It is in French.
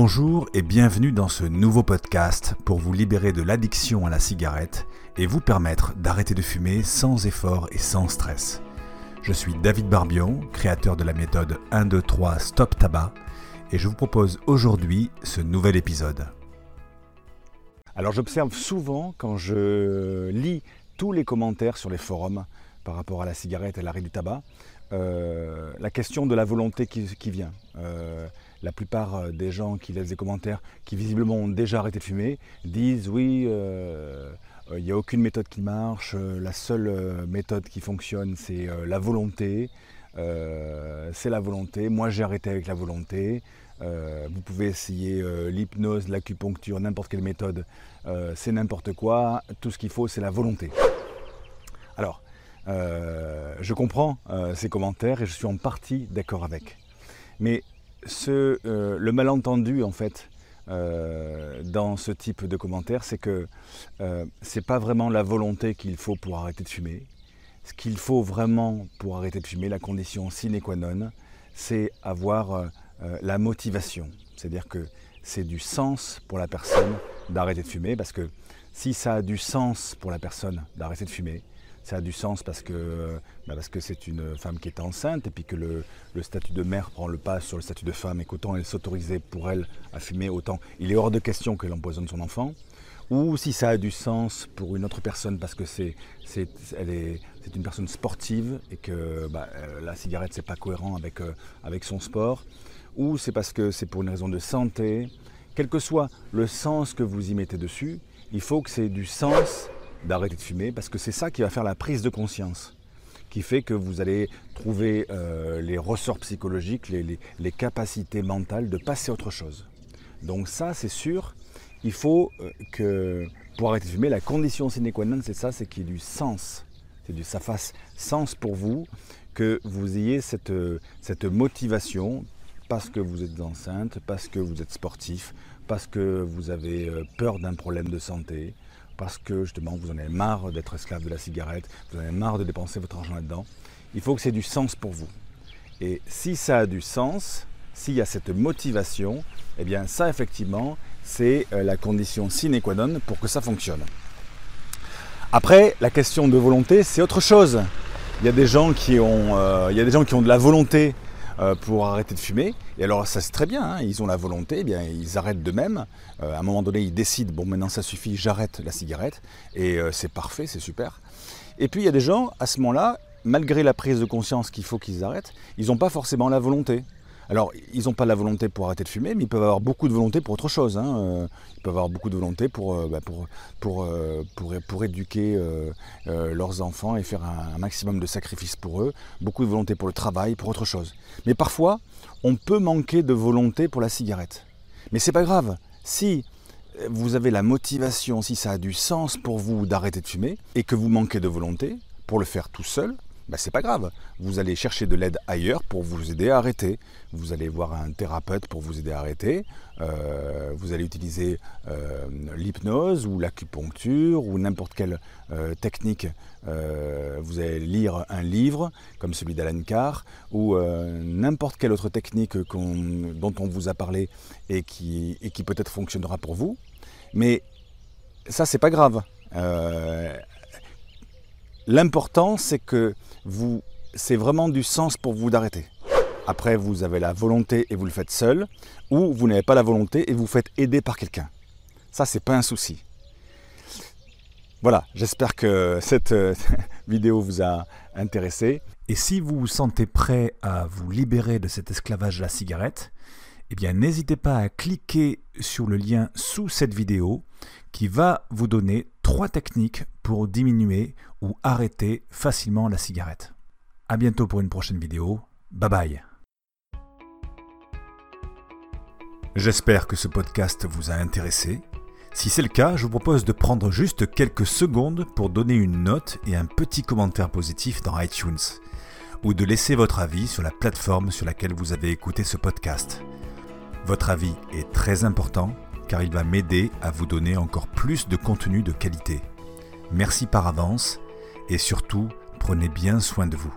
Bonjour et bienvenue dans ce nouveau podcast pour vous libérer de l'addiction à la cigarette et vous permettre d'arrêter de fumer sans effort et sans stress. Je suis David Barbion, créateur de la méthode 1, 2, 3 Stop Tabac et je vous propose aujourd'hui ce nouvel épisode. Alors j'observe souvent quand je lis tous les commentaires sur les forums par rapport à la cigarette et l'arrêt du tabac, euh, la question de la volonté qui, vient. Euh, la plupart euh, des gens qui laissent des commentaires, qui visiblement ont déjà arrêté de fumer, disent oui, il n'y a aucune méthode qui marche, la seule méthode qui fonctionne, c'est la volonté. c'est la volonté. Moi, j'ai arrêté avec la volonté. vous pouvez essayer l'hypnose, l'acupuncture, n'importe quelle méthode. c'est n'importe quoi. Tout ce qu'il faut, c'est la volonté. Alors, euh, je comprends euh, ces commentaires et je suis en partie d'accord avec. Mais euh, le malentendu, en fait, dans ce type de commentaires, c'est que c'est pas vraiment la volonté qu'il faut pour arrêter de fumer. Ce qu'il faut vraiment pour arrêter de fumer, la condition sine qua non, c'est avoir la motivation. C'est-à-dire que c'est du sens pour la personne d'arrêter de fumer, parce que si ça a du sens pour la personne d'arrêter de fumer, ça a du sens parce que bah, parce que c'est une femme qui est enceinte et puis que le, statut de mère prend le pas sur le statut de femme et qu'autant elle s'autorisait pour elle à fumer, autant il est hors de question qu'elle empoisonne son enfant. Ou si ça a du sens pour une autre personne parce que c'est est une personne sportive et que bah, euh, la cigarette c'est pas cohérent avec euh, avec son sport. Ou c'est parce que c'est pour une raison de santé. Quel que soit le sens que vous y mettez dessus, il faut que c'est du sens d'arrêter de fumer parce que c'est ça qui va faire la prise de conscience qui fait que vous allez trouver euh, les ressorts psychologiques, les, capacités mentales de passer autre chose. Donc ça, c'est sûr, il faut euh, que pour arrêter de fumer, la condition sine qua non, c'est ça, c'est qu'il y ait du sens. C'est du ça fasse sens pour vous, que vous ayez cette, cette motivation parce que vous êtes enceinte, parce que vous êtes sportif, parce que vous avez euh, peur d'un problème de santé, parce que justement vous en avez marre d'être esclave de la cigarette, vous en avez marre de dépenser votre argent là-dedans. Il faut que c'est du sens pour vous. Et si ça a du sens, s'il y a cette motivation, eh bien ça effectivement, c'est euh, la condition sine qua non pour que ça fonctionne. Après, la question de volonté, c'est autre chose. Il y a des gens qui ont, euh, il y a des gens qui ont de la volonté euh, pour arrêter de fumer. Et alors ça c'est très bien, hein. ils ont la volonté, eh bien ils arrêtent d'eux-mêmes. Euh, à un moment donné, ils décident, bon maintenant ça suffit, j'arrête la cigarette. Et euh, c'est parfait, c'est super. Et puis il y a des gens, à ce moment-là, malgré la prise de conscience qu'il faut qu'ils arrêtent, ils n'ont pas forcément la volonté. Alors, ils n'ont pas la volonté pour arrêter de fumer, mais ils peuvent avoir beaucoup de volonté pour autre chose. Hein. Euh, ils peuvent avoir beaucoup de volonté pour, euh, bah, euh, éduquer leurs enfants et faire un, maximum de sacrifices pour eux. Beaucoup de volonté pour le travail, pour autre chose. Mais parfois, on peut manquer de volonté pour la cigarette. Mais c'est pas grave. Si vous avez la motivation, si ça a du sens pour vous d'arrêter de fumer et que vous manquez de volonté pour le faire tout seul, ben, c'est pas grave. Vous allez chercher de l'aide ailleurs pour vous aider à arrêter. Vous allez voir un thérapeute pour vous aider à arrêter. Euh, vous allez utiliser euh, l'hypnose ou l'acupuncture ou n'importe quelle euh, technique. vous allez lire un livre comme celui d'Alan Carr ou n'importe quelle autre technique dont on vous a parlé et qui, et qui peut-être fonctionnera pour vous. Mais ça, c'est pas grave. L'important, c'est que vous, c'est vraiment du sens pour vous d'arrêter. Après, vous avez la volonté et vous le faites seul, ou vous n'avez pas la volonté et vous faites aider par quelqu'un. Ça, c'est pas un souci. Voilà, j'espère que cette euh, vidéo vous a intéressé. Et si vous vous sentez prêt à vous libérer de cet esclavage de la cigarette, eh bien n'hésitez pas à cliquer sur le lien sous cette vidéo qui va vous donner trois techniques pour diminuer ou arrêter facilement la cigarette. A bientôt pour une prochaine vidéo. Bye bye. J'espère que ce podcast vous a intéressé. Si c'est le cas, je vous propose de prendre juste quelques secondes pour donner une note et un petit commentaire positif dans iTunes, ou de laisser votre avis sur la plateforme sur laquelle vous avez écouté ce podcast. Votre avis est très important car il va m'aider à vous donner encore plus de contenu de qualité. Merci par avance et surtout, prenez bien soin de vous.